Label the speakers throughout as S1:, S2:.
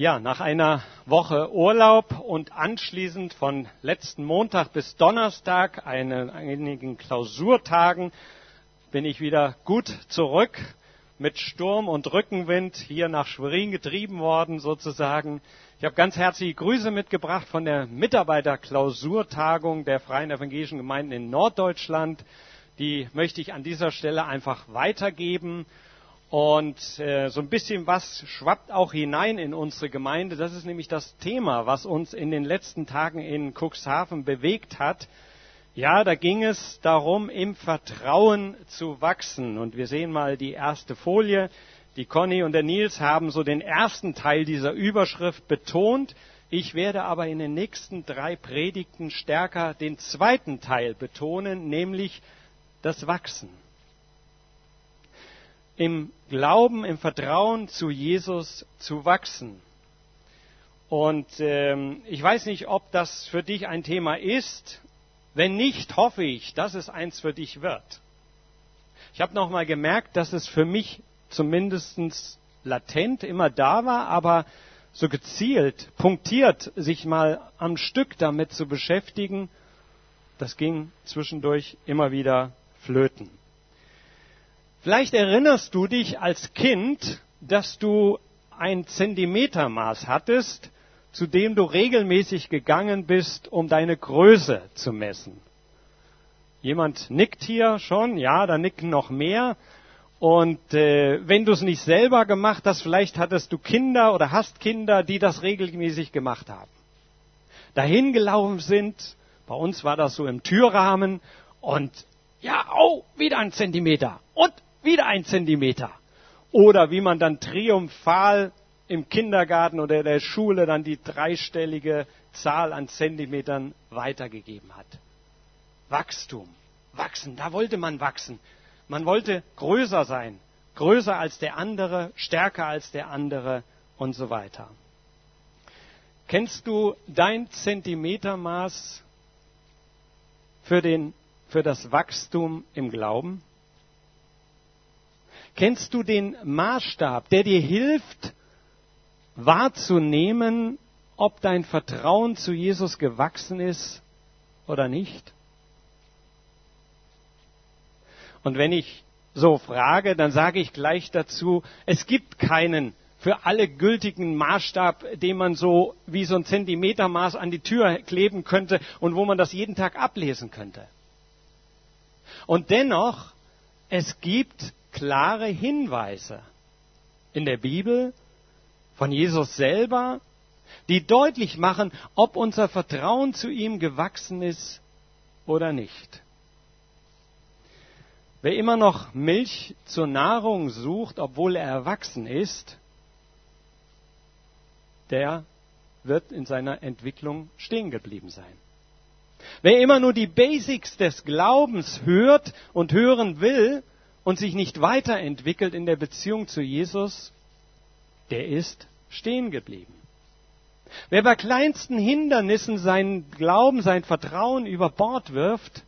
S1: Ja, nach einer Woche Urlaub und anschließend von letzten Montag bis Donnerstag, einen, einigen Klausurtagen, bin ich wieder gut zurück mit Sturm und Rückenwind hier nach Schwerin getrieben worden sozusagen. Ich habe ganz herzliche Grüße mitgebracht von der Mitarbeiterklausurtagung der Freien Evangelischen Gemeinden in Norddeutschland. Die möchte ich an dieser Stelle einfach weitergeben. Und äh, so ein bisschen was schwappt auch hinein in unsere Gemeinde. Das ist nämlich das Thema, was uns in den letzten Tagen in Cuxhaven bewegt hat. Ja, da ging es darum, im Vertrauen zu wachsen. Und wir sehen mal die erste Folie. Die Conny und der Nils haben so den ersten Teil dieser Überschrift betont. Ich werde aber in den nächsten drei Predigten stärker den zweiten Teil betonen, nämlich das Wachsen im Glauben, im Vertrauen zu Jesus zu wachsen. Und ähm, ich weiß nicht, ob das für dich ein Thema ist. Wenn nicht, hoffe ich, dass es eins für dich wird. Ich habe nochmal gemerkt, dass es für mich zumindest latent immer da war, aber so gezielt, punktiert, sich mal am Stück damit zu beschäftigen, das ging zwischendurch immer wieder flöten. Vielleicht erinnerst du dich als Kind, dass du ein Zentimetermaß hattest, zu dem du regelmäßig gegangen bist, um deine Größe zu messen. Jemand nickt hier schon, ja, da nicken noch mehr. Und äh, wenn du es nicht selber gemacht hast, vielleicht hattest du Kinder oder hast Kinder, die das regelmäßig gemacht haben. Dahin gelaufen sind, bei uns war das so im Türrahmen und ja, oh, wieder ein Zentimeter und wieder ein Zentimeter. Oder wie man dann triumphal im Kindergarten oder in der Schule dann die dreistellige Zahl an Zentimetern weitergegeben hat. Wachstum, wachsen, da wollte man wachsen. Man wollte größer sein, größer als der andere, stärker als der andere und so weiter. Kennst du dein Zentimetermaß für, den, für das Wachstum im Glauben? Kennst du den Maßstab, der dir hilft, wahrzunehmen, ob dein Vertrauen zu Jesus gewachsen ist oder nicht? Und wenn ich so frage, dann sage ich gleich dazu, es gibt keinen für alle gültigen Maßstab, den man so wie so ein Zentimetermaß an die Tür kleben könnte und wo man das jeden Tag ablesen könnte. Und dennoch, es gibt klare Hinweise in der Bibel von Jesus selber, die deutlich machen, ob unser Vertrauen zu ihm gewachsen ist oder nicht. Wer immer noch Milch zur Nahrung sucht, obwohl er erwachsen ist, der wird in seiner Entwicklung stehen geblieben sein. Wer immer nur die Basics des Glaubens hört und hören will, und sich nicht weiterentwickelt in der Beziehung zu Jesus, der ist stehen geblieben. Wer bei kleinsten Hindernissen seinen Glauben, sein Vertrauen über Bord wirft,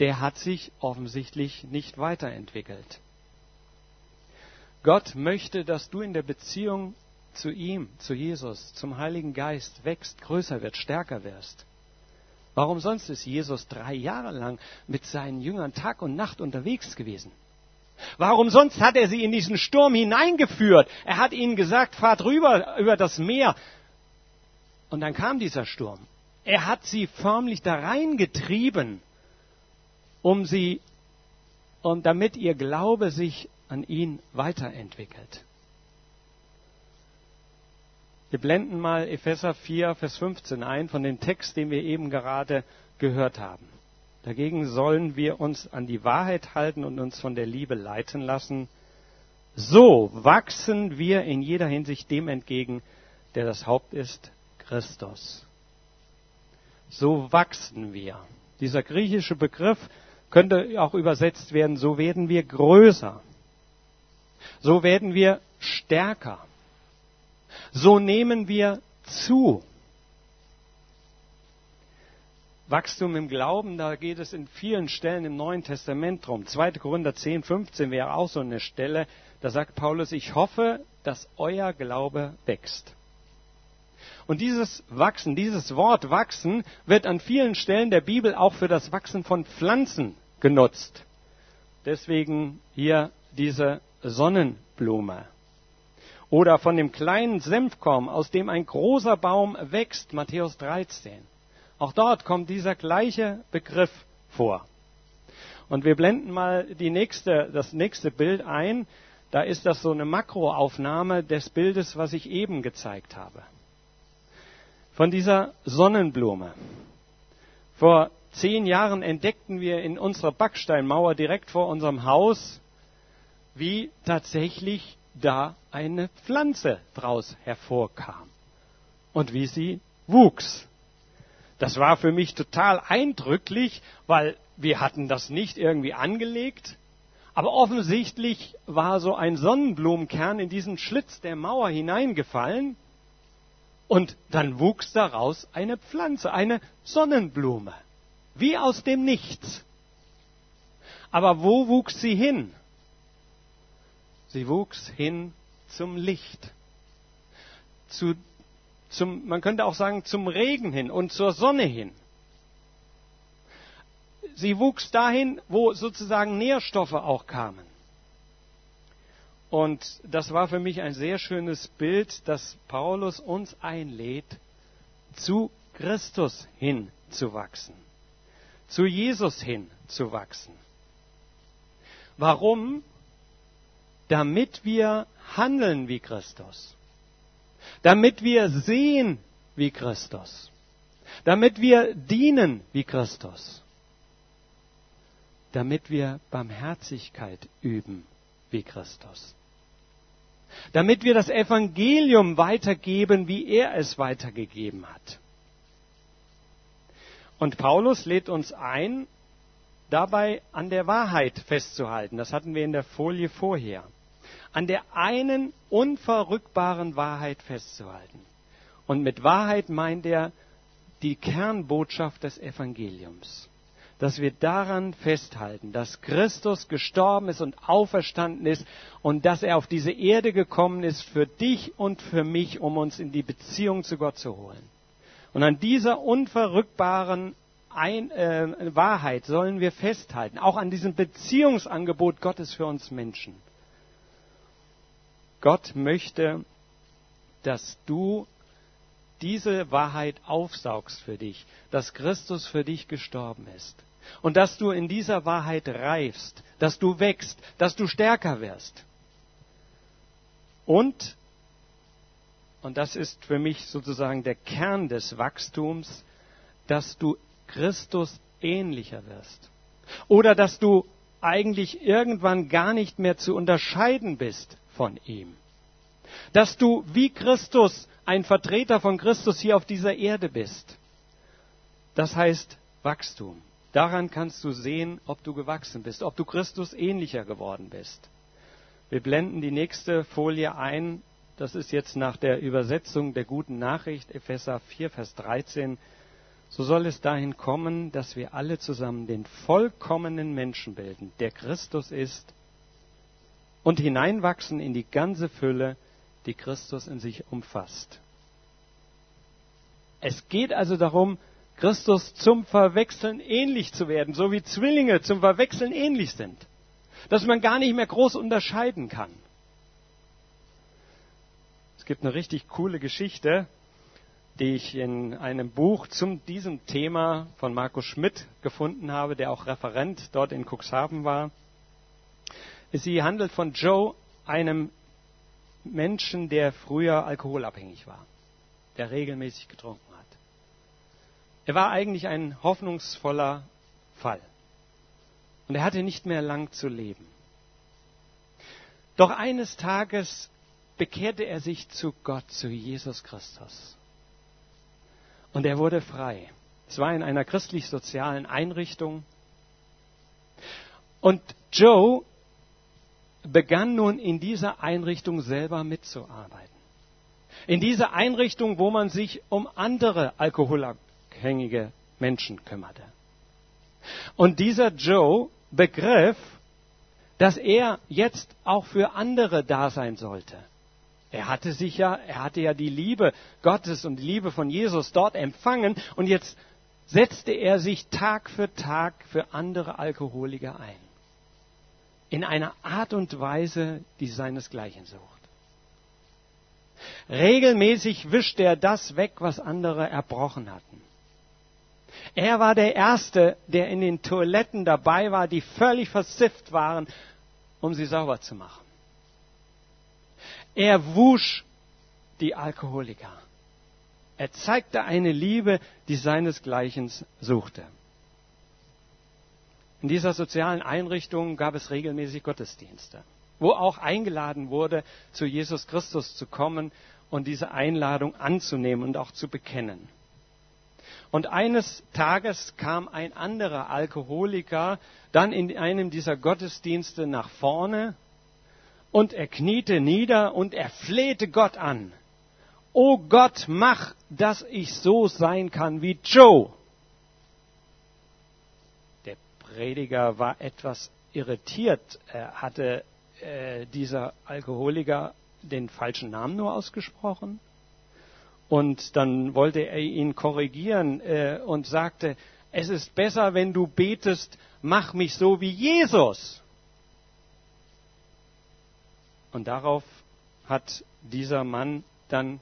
S1: der hat sich offensichtlich nicht weiterentwickelt. Gott möchte, dass du in der Beziehung zu ihm, zu Jesus, zum Heiligen Geist wächst, größer wird, stärker wirst. Warum sonst ist Jesus drei Jahre lang mit seinen Jüngern Tag und Nacht unterwegs gewesen? Warum sonst hat er sie in diesen Sturm hineingeführt? Er hat ihnen gesagt, fahrt rüber über das Meer. Und dann kam dieser Sturm. Er hat sie förmlich da reingetrieben, um sie und damit ihr Glaube sich an ihn weiterentwickelt. Wir blenden mal Epheser 4, Vers 15 ein von dem Text, den wir eben gerade gehört haben. Dagegen sollen wir uns an die Wahrheit halten und uns von der Liebe leiten lassen. So wachsen wir in jeder Hinsicht dem entgegen, der das Haupt ist, Christus. So wachsen wir. Dieser griechische Begriff könnte auch übersetzt werden, so werden wir größer. So werden wir stärker so nehmen wir zu. Wachstum im Glauben, da geht es in vielen Stellen im Neuen Testament drum. 2. Korinther 10, 15 wäre auch so eine Stelle. Da sagt Paulus, ich hoffe, dass euer Glaube wächst. Und dieses Wachsen, dieses Wort wachsen wird an vielen Stellen der Bibel auch für das Wachsen von Pflanzen genutzt. Deswegen hier diese Sonnenblume. Oder von dem kleinen Senfkorn, aus dem ein großer Baum wächst, Matthäus 13. Auch dort kommt dieser gleiche Begriff vor. Und wir blenden mal die nächste, das nächste Bild ein. Da ist das so eine Makroaufnahme des Bildes, was ich eben gezeigt habe. Von dieser Sonnenblume. Vor zehn Jahren entdeckten wir in unserer Backsteinmauer direkt vor unserem Haus, wie tatsächlich da eine Pflanze draus hervorkam und wie sie wuchs. Das war für mich total eindrücklich, weil wir hatten das nicht irgendwie angelegt, aber offensichtlich war so ein Sonnenblumenkern in diesen Schlitz der Mauer hineingefallen und dann wuchs daraus eine Pflanze, eine Sonnenblume, wie aus dem Nichts. Aber wo wuchs sie hin? Sie wuchs hin zum Licht, zu, zum, man könnte auch sagen, zum Regen hin und zur Sonne hin. Sie wuchs dahin, wo sozusagen Nährstoffe auch kamen. Und das war für mich ein sehr schönes Bild, dass Paulus uns einlädt, zu Christus hin zu Jesus hin zu wachsen. Warum? Damit wir handeln wie Christus, damit wir sehen wie Christus, damit wir dienen wie Christus, damit wir Barmherzigkeit üben wie Christus. Damit wir das Evangelium weitergeben, wie er es weitergegeben hat. Und Paulus lädt uns ein, dabei an der Wahrheit festzuhalten. Das hatten wir in der Folie vorher. An der einen unverrückbaren Wahrheit festzuhalten. Und mit Wahrheit meint er die Kernbotschaft des Evangeliums dass wir daran festhalten, dass Christus gestorben ist und auferstanden ist und dass er auf diese Erde gekommen ist für dich und für mich, um uns in die Beziehung zu Gott zu holen. Und an dieser unverrückbaren Ein äh, Wahrheit sollen wir festhalten, auch an diesem Beziehungsangebot Gottes für uns Menschen. Gott möchte, dass du diese Wahrheit aufsaugst für dich, dass Christus für dich gestorben ist. Und dass du in dieser Wahrheit reifst, dass du wächst, dass du stärker wirst. Und, und das ist für mich sozusagen der Kern des Wachstums, dass du Christus ähnlicher wirst. Oder dass du eigentlich irgendwann gar nicht mehr zu unterscheiden bist von ihm. Dass du wie Christus ein Vertreter von Christus hier auf dieser Erde bist. Das heißt Wachstum. Daran kannst du sehen, ob du gewachsen bist, ob du Christus ähnlicher geworden bist. Wir blenden die nächste Folie ein. Das ist jetzt nach der Übersetzung der guten Nachricht, Epheser 4, Vers 13. So soll es dahin kommen, dass wir alle zusammen den vollkommenen Menschen bilden, der Christus ist, und hineinwachsen in die ganze Fülle, die Christus in sich umfasst. Es geht also darum, Christus zum Verwechseln ähnlich zu werden, so wie Zwillinge zum Verwechseln ähnlich sind. Dass man gar nicht mehr groß unterscheiden kann. Es gibt eine richtig coole Geschichte, die ich in einem Buch zum diesem Thema von Markus Schmidt gefunden habe, der auch Referent dort in Cuxhaven war. Sie handelt von Joe, einem Menschen, der früher alkoholabhängig war, der regelmäßig getrunken hat. Er war eigentlich ein hoffnungsvoller Fall. Und er hatte nicht mehr lang zu leben. Doch eines Tages bekehrte er sich zu Gott, zu Jesus Christus. Und er wurde frei. Es war in einer christlich-sozialen Einrichtung. Und Joe begann nun in dieser Einrichtung selber mitzuarbeiten. In dieser Einrichtung, wo man sich um andere Alkoholiker abhängige Menschen kümmerte. Und dieser Joe begriff, dass er jetzt auch für andere da sein sollte. Er hatte sich ja, er hatte ja die Liebe Gottes und die Liebe von Jesus dort empfangen und jetzt setzte er sich Tag für Tag für andere Alkoholiker ein. In einer Art und Weise, die seinesgleichen sucht. Regelmäßig wischte er das weg, was andere erbrochen hatten. Er war der Erste, der in den Toiletten dabei war, die völlig versifft waren, um sie sauber zu machen. Er wusch die Alkoholiker. Er zeigte eine Liebe, die seinesgleichen suchte. In dieser sozialen Einrichtung gab es regelmäßig Gottesdienste, wo auch eingeladen wurde, zu Jesus Christus zu kommen und diese Einladung anzunehmen und auch zu bekennen. Und eines Tages kam ein anderer Alkoholiker dann in einem dieser Gottesdienste nach vorne und er kniete nieder und er flehte Gott an. O Gott, mach, dass ich so sein kann wie Joe. Prediger war etwas irritiert. Er hatte äh, dieser Alkoholiker den falschen Namen nur ausgesprochen. Und dann wollte er ihn korrigieren äh, und sagte, es ist besser, wenn du betest, mach mich so wie Jesus. Und darauf hat dieser Mann dann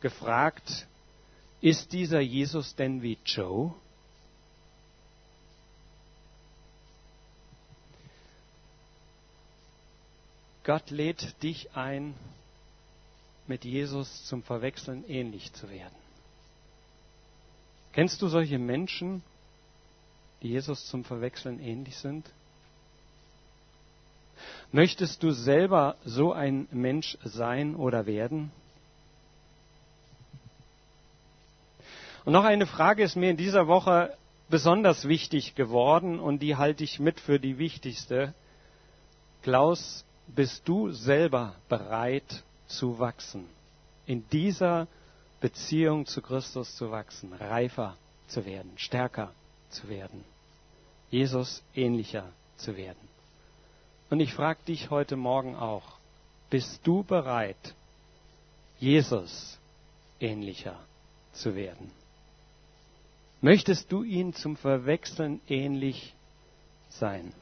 S1: gefragt, ist dieser Jesus denn wie Joe? Gott lädt dich ein, mit Jesus zum Verwechseln ähnlich zu werden. Kennst du solche Menschen, die Jesus zum Verwechseln ähnlich sind? Möchtest du selber so ein Mensch sein oder werden? Und noch eine Frage ist mir in dieser Woche besonders wichtig geworden und die halte ich mit für die wichtigste. Klaus, bist du selber bereit zu wachsen? In dieser Beziehung zu Christus zu wachsen, reifer zu werden, stärker zu werden, Jesus ähnlicher zu werden. Und ich frage dich heute Morgen auch, bist du bereit, Jesus ähnlicher zu werden? Möchtest du ihn zum Verwechseln ähnlich sein?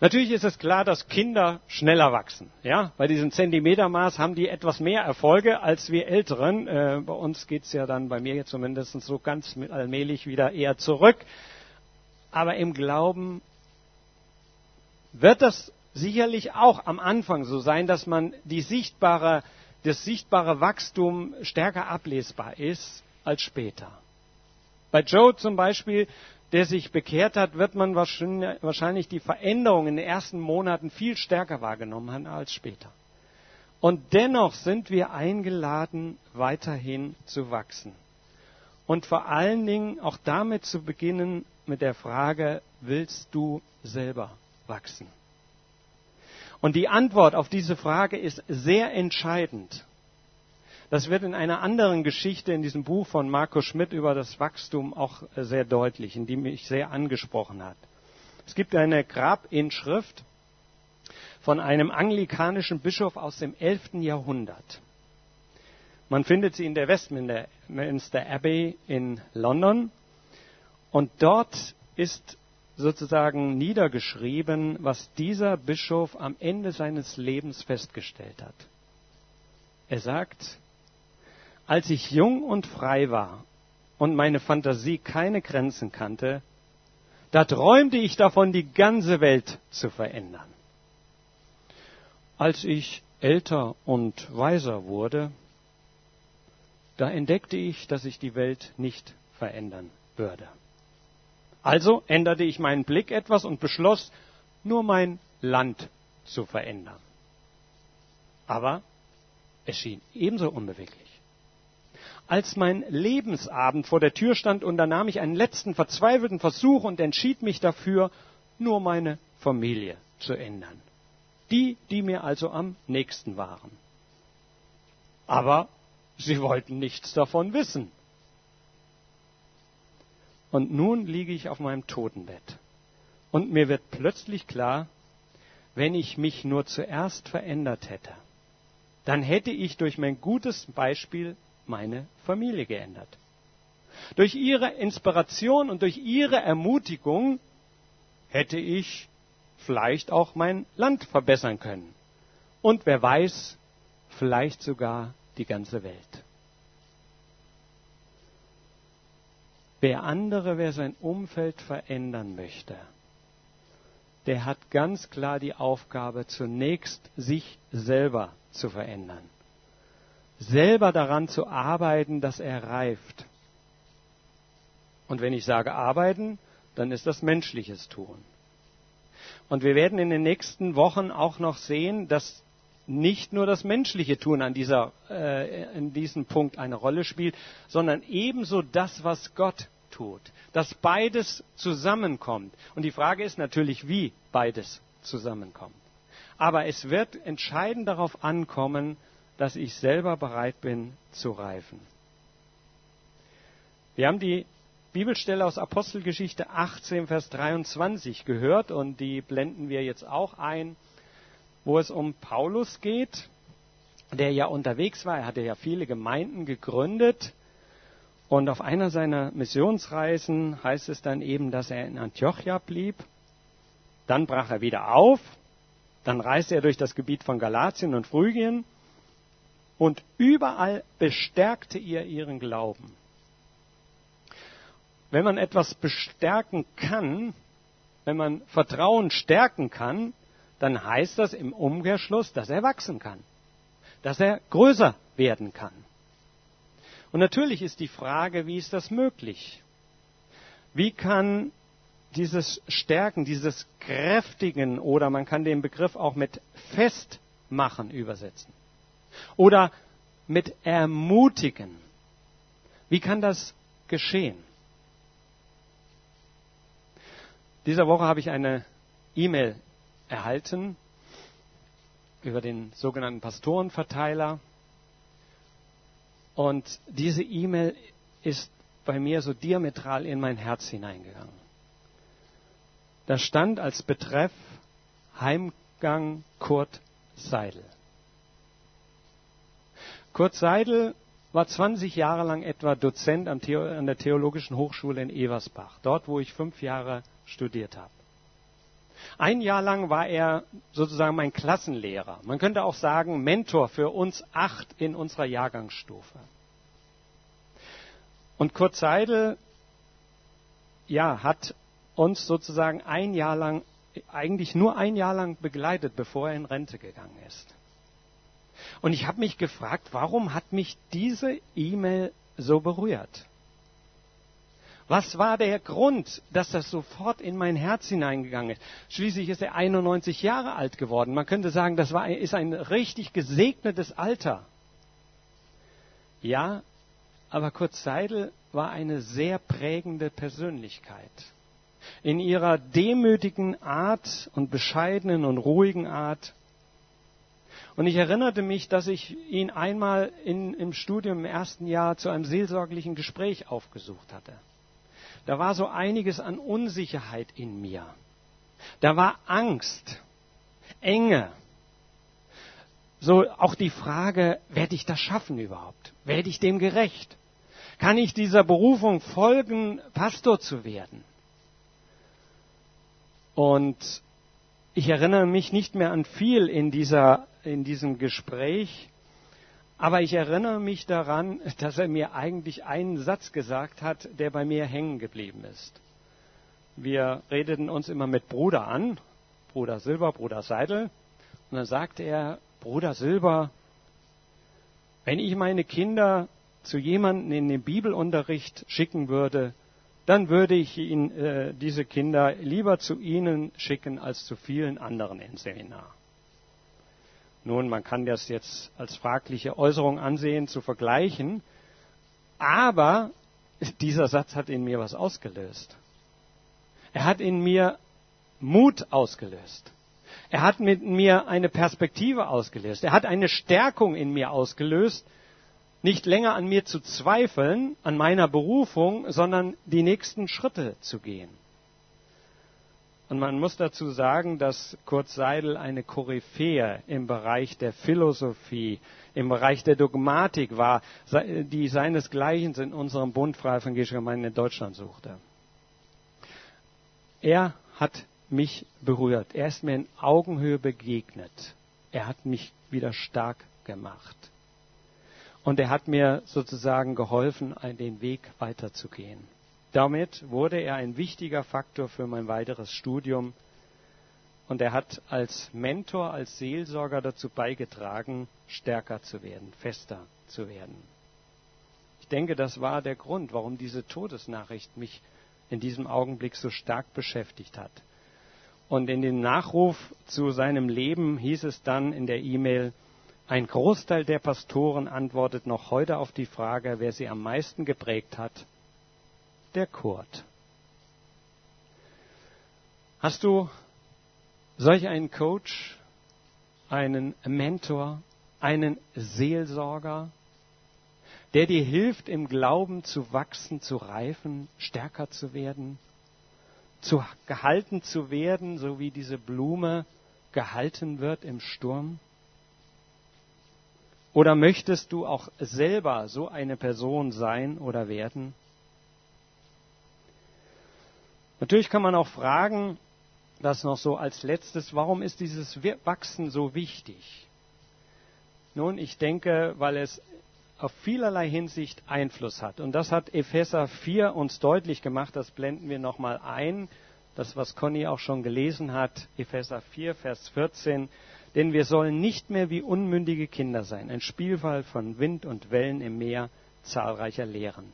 S1: Natürlich ist es klar, dass Kinder schneller wachsen. Ja, bei diesem Zentimetermaß haben die etwas mehr Erfolge als wir Älteren. Äh, bei uns geht's ja dann, bei mir zumindest so ganz allmählich wieder eher zurück. Aber im Glauben wird das sicherlich auch am Anfang so sein, dass man die sichtbare, das sichtbare Wachstum stärker ablesbar ist als später. Bei Joe zum Beispiel, der sich bekehrt hat, wird man wahrscheinlich die Veränderung in den ersten Monaten viel stärker wahrgenommen haben als später. Und dennoch sind wir eingeladen, weiterhin zu wachsen. Und vor allen Dingen auch damit zu beginnen mit der Frage, willst du selber wachsen? Und die Antwort auf diese Frage ist sehr entscheidend. Das wird in einer anderen Geschichte in diesem Buch von Marco Schmidt über das Wachstum auch sehr deutlich, in die mich sehr angesprochen hat. Es gibt eine Grabinschrift von einem anglikanischen Bischof aus dem 11. Jahrhundert. Man findet sie in der Westminster Abbey in London. Und dort ist sozusagen niedergeschrieben, was dieser Bischof am Ende seines Lebens festgestellt hat. Er sagt, als ich jung und frei war und meine Fantasie keine Grenzen kannte, da träumte ich davon, die ganze Welt zu verändern. Als ich älter und weiser wurde, da entdeckte ich, dass ich die Welt nicht verändern würde. Also änderte ich meinen Blick etwas und beschloss, nur mein Land zu verändern. Aber es schien ebenso unbeweglich. Als mein Lebensabend vor der Tür stand, unternahm ich einen letzten verzweifelten Versuch und entschied mich dafür, nur meine Familie zu ändern. Die, die mir also am nächsten waren. Aber sie wollten nichts davon wissen. Und nun liege ich auf meinem Totenbett. Und mir wird plötzlich klar, wenn ich mich nur zuerst verändert hätte, dann hätte ich durch mein gutes Beispiel meine Familie geändert. Durch ihre Inspiration und durch ihre Ermutigung hätte ich vielleicht auch mein Land verbessern können. Und wer weiß, vielleicht sogar die ganze Welt. Wer andere, wer sein Umfeld verändern möchte, der hat ganz klar die Aufgabe, zunächst sich selber zu verändern. Selber daran zu arbeiten, dass er reift. Und wenn ich sage arbeiten, dann ist das menschliches Tun. Und wir werden in den nächsten Wochen auch noch sehen, dass nicht nur das menschliche Tun an dieser, äh, in diesem Punkt eine Rolle spielt, sondern ebenso das, was Gott tut. Dass beides zusammenkommt. Und die Frage ist natürlich, wie beides zusammenkommt. Aber es wird entscheidend darauf ankommen, dass ich selber bereit bin zu reifen. Wir haben die Bibelstelle aus Apostelgeschichte 18, Vers 23 gehört und die blenden wir jetzt auch ein, wo es um Paulus geht, der ja unterwegs war. Er hatte ja viele Gemeinden gegründet und auf einer seiner Missionsreisen heißt es dann eben, dass er in Antiochia blieb. Dann brach er wieder auf. Dann reiste er durch das Gebiet von Galatien und Phrygien. Und überall bestärkte er ihren Glauben. Wenn man etwas bestärken kann, wenn man Vertrauen stärken kann, dann heißt das im Umkehrschluss, dass er wachsen kann, dass er größer werden kann. Und natürlich ist die Frage, wie ist das möglich? Wie kann dieses Stärken, dieses Kräftigen oder man kann den Begriff auch mit Festmachen übersetzen oder mit Ermutigen. Wie kann das geschehen? Dieser Woche habe ich eine E-Mail erhalten über den sogenannten Pastorenverteiler. Und diese E-Mail ist bei mir so diametral in mein Herz hineingegangen. Da stand als Betreff Heimgang Kurt Seidel. Kurt Seidel war 20 Jahre lang etwa Dozent an der Theologischen Hochschule in Eversbach, dort wo ich fünf Jahre studiert habe. Ein Jahr lang war er sozusagen mein Klassenlehrer. Man könnte auch sagen Mentor für uns acht in unserer Jahrgangsstufe. Und Kurt Seidel, ja, hat uns sozusagen ein Jahr lang, eigentlich nur ein Jahr lang begleitet, bevor er in Rente gegangen ist. Und ich habe mich gefragt, warum hat mich diese E-Mail so berührt? Was war der Grund, dass das sofort in mein Herz hineingegangen ist? Schließlich ist er 91 Jahre alt geworden. Man könnte sagen, das war, ist ein richtig gesegnetes Alter. Ja, aber Kurt Seidel war eine sehr prägende Persönlichkeit. In ihrer demütigen Art und bescheidenen und ruhigen Art. Und ich erinnerte mich, dass ich ihn einmal in, im Studium im ersten Jahr zu einem seelsorglichen Gespräch aufgesucht hatte. Da war so einiges an Unsicherheit in mir. Da war Angst, Enge. So auch die Frage, werde ich das schaffen überhaupt? Werde ich dem gerecht? Kann ich dieser Berufung folgen, Pastor zu werden? Und ich erinnere mich nicht mehr an viel in, dieser, in diesem Gespräch, aber ich erinnere mich daran, dass er mir eigentlich einen Satz gesagt hat, der bei mir hängen geblieben ist. Wir redeten uns immer mit Bruder an, Bruder Silber, Bruder Seidel. Und dann sagte er, Bruder Silber, wenn ich meine Kinder zu jemandem in den Bibelunterricht schicken würde, dann würde ich ihn, äh, diese Kinder lieber zu Ihnen schicken als zu vielen anderen ins Seminar. Nun, man kann das jetzt als fragliche Äußerung ansehen, zu vergleichen, aber dieser Satz hat in mir was ausgelöst. Er hat in mir Mut ausgelöst. Er hat mit mir eine Perspektive ausgelöst. Er hat eine Stärkung in mir ausgelöst, nicht länger an mir zu zweifeln, an meiner Berufung, sondern die nächsten Schritte zu gehen. Und man muss dazu sagen, dass Kurt Seidel eine Koryphäe im Bereich der Philosophie, im Bereich der Dogmatik war, die seinesgleichen in unserem Bund Freie Evangelische Gemeinde in Deutschland suchte. Er hat mich berührt. Er ist mir in Augenhöhe begegnet. Er hat mich wieder stark gemacht. Und er hat mir sozusagen geholfen, den Weg weiterzugehen. Damit wurde er ein wichtiger Faktor für mein weiteres Studium. Und er hat als Mentor, als Seelsorger dazu beigetragen, stärker zu werden, fester zu werden. Ich denke, das war der Grund, warum diese Todesnachricht mich in diesem Augenblick so stark beschäftigt hat. Und in dem Nachruf zu seinem Leben hieß es dann in der E-Mail, ein Großteil der Pastoren antwortet noch heute auf die Frage, wer sie am meisten geprägt hat der Kurt. Hast du solch einen Coach, einen Mentor, einen Seelsorger, der dir hilft, im Glauben zu wachsen, zu reifen, stärker zu werden, zu gehalten zu werden, so wie diese Blume gehalten wird im Sturm? Oder möchtest du auch selber so eine Person sein oder werden? Natürlich kann man auch fragen, das noch so als letztes, warum ist dieses Wachsen so wichtig? Nun, ich denke, weil es auf vielerlei Hinsicht Einfluss hat. Und das hat Epheser 4 uns deutlich gemacht. Das blenden wir nochmal ein. Das, was Conny auch schon gelesen hat. Epheser 4, Vers 14. Denn wir sollen nicht mehr wie unmündige Kinder sein. Ein Spielfall von Wind und Wellen im Meer zahlreicher Lehren.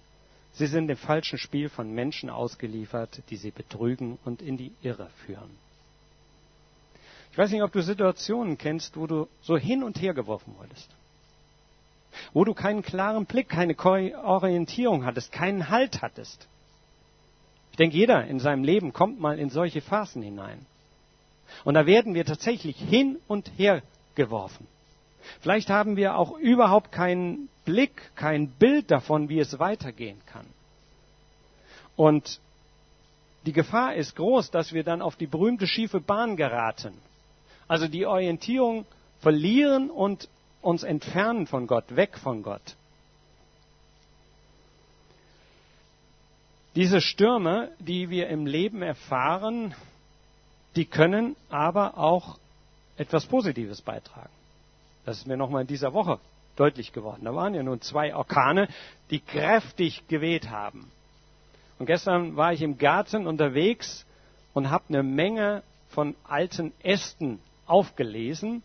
S1: Sie sind dem falschen Spiel von Menschen ausgeliefert, die sie betrügen und in die Irre führen. Ich weiß nicht, ob du Situationen kennst, wo du so hin und her geworfen wurdest. Wo du keinen klaren Blick, keine Orientierung hattest, keinen Halt hattest. Ich denke, jeder in seinem Leben kommt mal in solche Phasen hinein. Und da werden wir tatsächlich hin und her geworfen. Vielleicht haben wir auch überhaupt keinen Blick, kein Bild davon, wie es weitergehen kann. Und die Gefahr ist groß, dass wir dann auf die berühmte schiefe Bahn geraten. Also die Orientierung verlieren und uns entfernen von Gott, weg von Gott. Diese Stürme, die wir im Leben erfahren, die können aber auch etwas Positives beitragen. Das ist mir nochmal in dieser Woche deutlich geworden. Da waren ja nun zwei Orkane, die kräftig geweht haben. Und gestern war ich im Garten unterwegs und habe eine Menge von alten Ästen aufgelesen.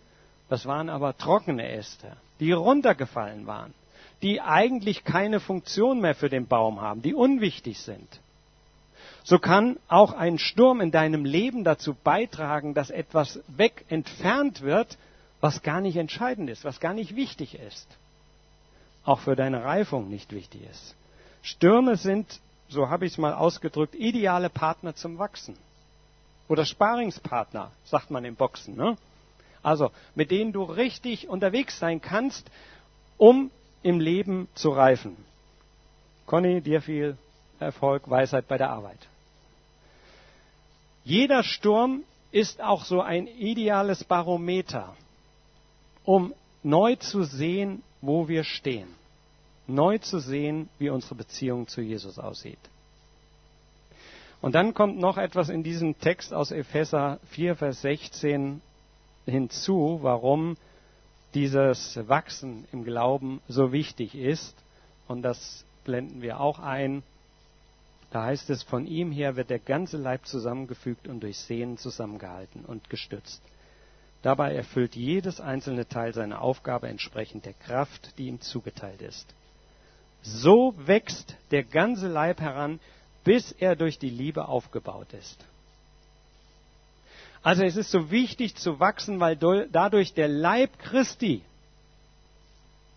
S1: Das waren aber trockene Äste, die runtergefallen waren, die eigentlich keine Funktion mehr für den Baum haben, die unwichtig sind. So kann auch ein Sturm in deinem Leben dazu beitragen, dass etwas weg entfernt wird, was gar nicht entscheidend ist, was gar nicht wichtig ist, auch für deine Reifung nicht wichtig ist. Stürme sind, so habe ich es mal ausgedrückt, ideale Partner zum Wachsen. Oder Sparingspartner, sagt man im Boxen. Ne? Also, mit denen du richtig unterwegs sein kannst, um im Leben zu reifen. Conny, dir viel Erfolg, Weisheit bei der Arbeit. Jeder Sturm ist auch so ein ideales Barometer um neu zu sehen, wo wir stehen. Neu zu sehen, wie unsere Beziehung zu Jesus aussieht. Und dann kommt noch etwas in diesem Text aus Epheser 4, Vers 16 hinzu, warum dieses Wachsen im Glauben so wichtig ist. Und das blenden wir auch ein. Da heißt es, von ihm her wird der ganze Leib zusammengefügt und durch Sehnen zusammengehalten und gestützt. Dabei erfüllt jedes einzelne Teil seine Aufgabe entsprechend der Kraft, die ihm zugeteilt ist. So wächst der ganze Leib heran, bis er durch die Liebe aufgebaut ist. Also es ist so wichtig zu wachsen, weil dadurch der Leib Christi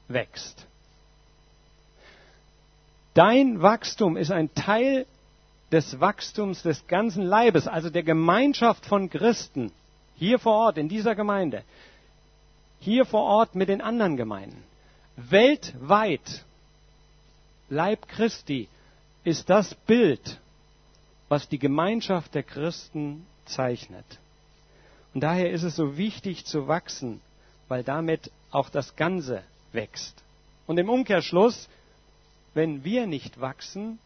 S1: wächst. Dein Wachstum ist ein Teil des Wachstums des ganzen Leibes, also der Gemeinschaft von Christen hier vor Ort, in dieser Gemeinde. Hier vor Ort mit den anderen Gemeinden. Weltweit. Leib Christi ist das Bild, was die Gemeinschaft der Christen zeichnet. Und daher ist es so wichtig zu wachsen, weil damit auch das Ganze wächst. Und im Umkehrschluss, wenn wir nicht wachsen,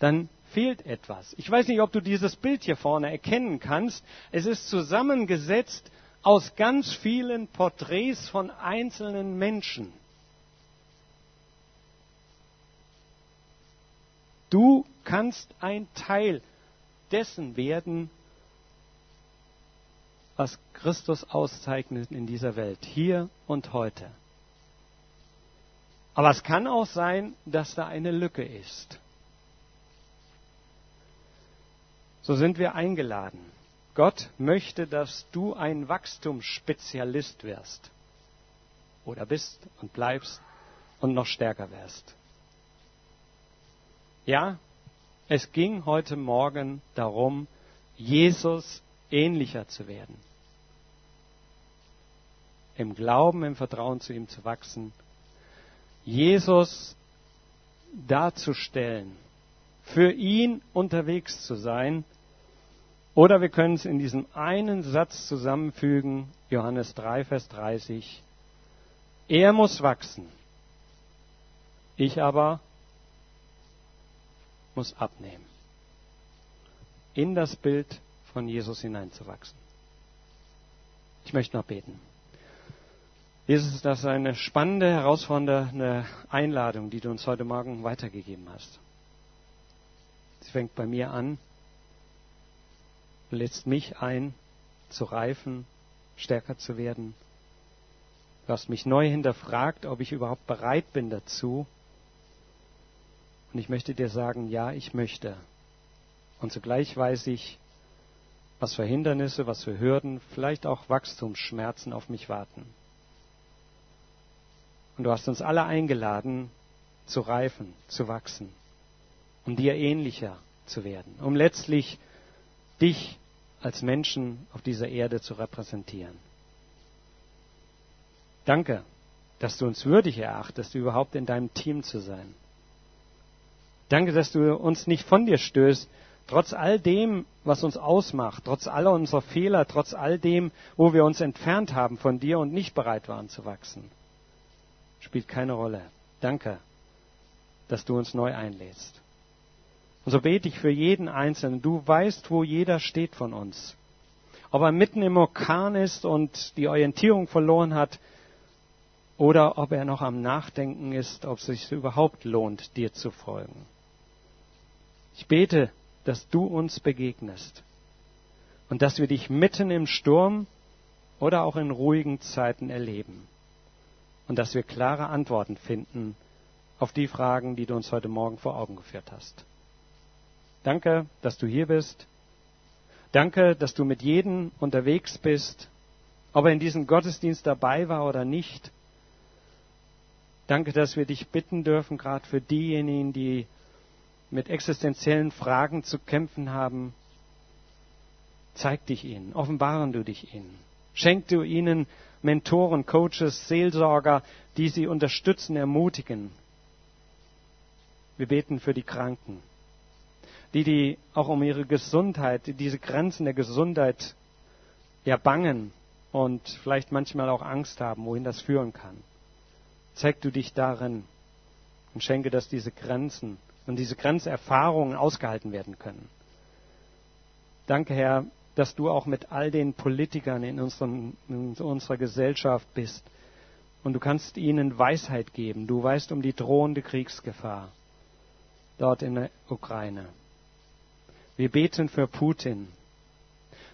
S1: dann fehlt etwas. Ich weiß nicht, ob du dieses Bild hier vorne erkennen kannst. Es ist zusammengesetzt aus ganz vielen Porträts von einzelnen Menschen. Du kannst ein Teil dessen werden, was Christus auszeichnet in dieser Welt, hier und heute. Aber es kann auch sein, dass da eine Lücke ist. So sind wir eingeladen. Gott möchte, dass du ein Wachstumsspezialist wirst. Oder bist und bleibst und noch stärker wirst. Ja, es ging heute Morgen darum, Jesus ähnlicher zu werden. Im Glauben, im Vertrauen zu ihm zu wachsen. Jesus darzustellen, für ihn unterwegs zu sein. Oder wir können es in diesem einen Satz zusammenfügen, Johannes 3, Vers 30. Er muss wachsen, ich aber muss abnehmen. In das Bild von Jesus hineinzuwachsen. Ich möchte noch beten. Jesus, das ist eine spannende, herausfordernde Einladung, die du uns heute Morgen weitergegeben hast. Sie fängt bei mir an. Du lädst mich ein, zu reifen, stärker zu werden. Du hast mich neu hinterfragt, ob ich überhaupt bereit bin dazu, und ich möchte dir sagen, ja, ich möchte. Und zugleich weiß ich, was für Hindernisse, was für Hürden, vielleicht auch Wachstumsschmerzen auf mich warten. Und du hast uns alle eingeladen, zu reifen, zu wachsen, um dir ähnlicher zu werden, um letztlich dich als Menschen auf dieser Erde zu repräsentieren. Danke, dass du uns würdig erachtest, überhaupt in deinem Team zu sein. Danke, dass du uns nicht von dir stößt, trotz all dem, was uns ausmacht, trotz aller unserer Fehler, trotz all dem, wo wir uns entfernt haben von dir und nicht bereit waren zu wachsen. Spielt keine Rolle. Danke, dass du uns neu einlädst. Und so bete ich für jeden Einzelnen. Du weißt, wo jeder steht von uns. Ob er mitten im Orkan ist und die Orientierung verloren hat, oder ob er noch am Nachdenken ist, ob es sich überhaupt lohnt, dir zu folgen. Ich bete, dass du uns begegnest und dass wir dich mitten im Sturm oder auch in ruhigen Zeiten erleben und dass wir klare Antworten finden auf die Fragen, die du uns heute Morgen vor Augen geführt hast. Danke, dass du hier bist. Danke, dass du mit jedem unterwegs bist, ob er in diesem Gottesdienst dabei war oder nicht. Danke, dass wir dich bitten dürfen, gerade für diejenigen, die mit existenziellen Fragen zu kämpfen haben, zeig dich ihnen, offenbaren du dich ihnen. Schenk du ihnen Mentoren, Coaches, Seelsorger, die sie unterstützen, ermutigen. Wir beten für die Kranken, die, die auch um ihre Gesundheit, die diese Grenzen der Gesundheit ja bangen und vielleicht manchmal auch Angst haben, wohin das führen kann. Zeig du dich darin und schenke, dass diese Grenzen und diese Grenzerfahrungen ausgehalten werden können. Danke, Herr, dass du auch mit all den Politikern in, unseren, in unserer Gesellschaft bist. Und du kannst ihnen Weisheit geben. Du weißt um die drohende Kriegsgefahr dort in der Ukraine. Wir beten für Putin,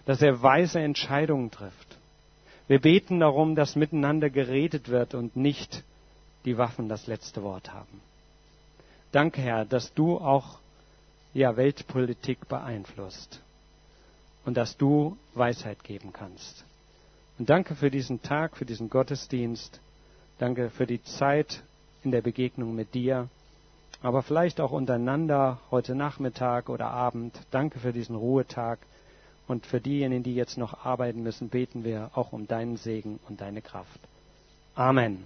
S1: dass er weise Entscheidungen trifft. Wir beten darum, dass miteinander geredet wird und nicht die Waffen das letzte Wort haben. Danke, Herr, dass du auch ja, Weltpolitik beeinflusst und dass du Weisheit geben kannst. Und danke für diesen Tag, für diesen Gottesdienst. Danke für die Zeit in der Begegnung mit dir, aber vielleicht auch untereinander heute Nachmittag oder Abend. Danke für diesen Ruhetag. Und für diejenigen, die jetzt noch arbeiten müssen, beten wir auch um deinen Segen und deine Kraft. Amen.